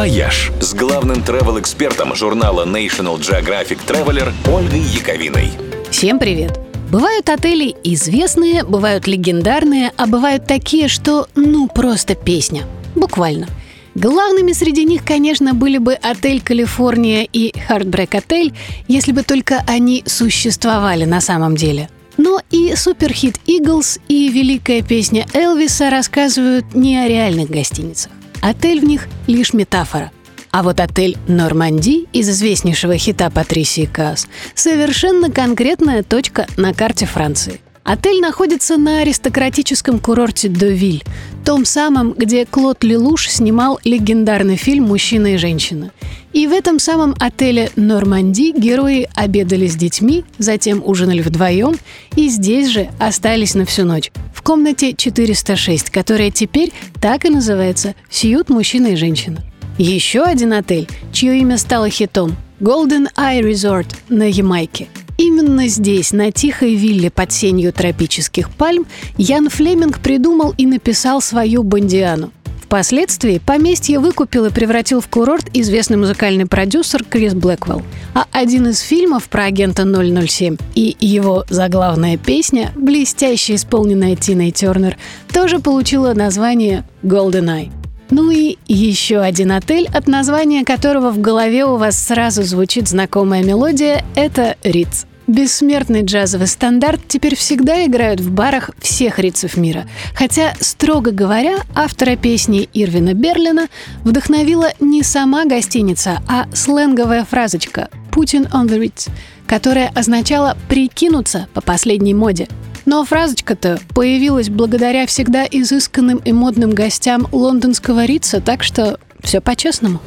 «Вояж» с главным travel экспертом журнала National Geographic Traveler Ольгой Яковиной. Всем привет! Бывают отели известные, бывают легендарные, а бывают такие, что ну просто песня. Буквально. Главными среди них, конечно, были бы отель «Калифорния» и «Heartbreak Hotel», если бы только они существовали на самом деле – но и суперхит «Иглс» и великая песня Элвиса рассказывают не о реальных гостиницах. Отель в них — лишь метафора. А вот отель «Норманди» из известнейшего хита Патрисии Каас — совершенно конкретная точка на карте Франции. Отель находится на аристократическом курорте Довиль, том самом, где Клод Лелуш снимал легендарный фильм «Мужчина и женщина». И в этом самом отеле «Норманди» герои обедали с детьми, затем ужинали вдвоем и здесь же остались на всю ночь, комнате 406, которая теперь так и называется «Сьют мужчина и женщина». Еще один отель, чье имя стало хитом – Golden Eye Resort на Ямайке – Именно здесь, на тихой вилле под сенью тропических пальм, Ян Флеминг придумал и написал свою «Бондиану». Впоследствии поместье выкупил и превратил в курорт известный музыкальный продюсер Крис Блэквелл. А один из фильмов про агента 007 и его заглавная песня, блестяще исполненная Тиной Тернер, тоже получила название «Golden Eye». Ну и еще один отель, от названия которого в голове у вас сразу звучит знакомая мелодия, это Риц. Бессмертный джазовый стандарт теперь всегда играют в барах всех рицев мира. Хотя, строго говоря, автора песни Ирвина Берлина вдохновила не сама гостиница, а сленговая фразочка «Putin on the Ritz», которая означала «прикинуться по последней моде». Но фразочка-то появилась благодаря всегда изысканным и модным гостям лондонского Рица, так что все по-честному.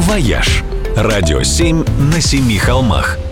«Вояж» – радио 7 на семи холмах –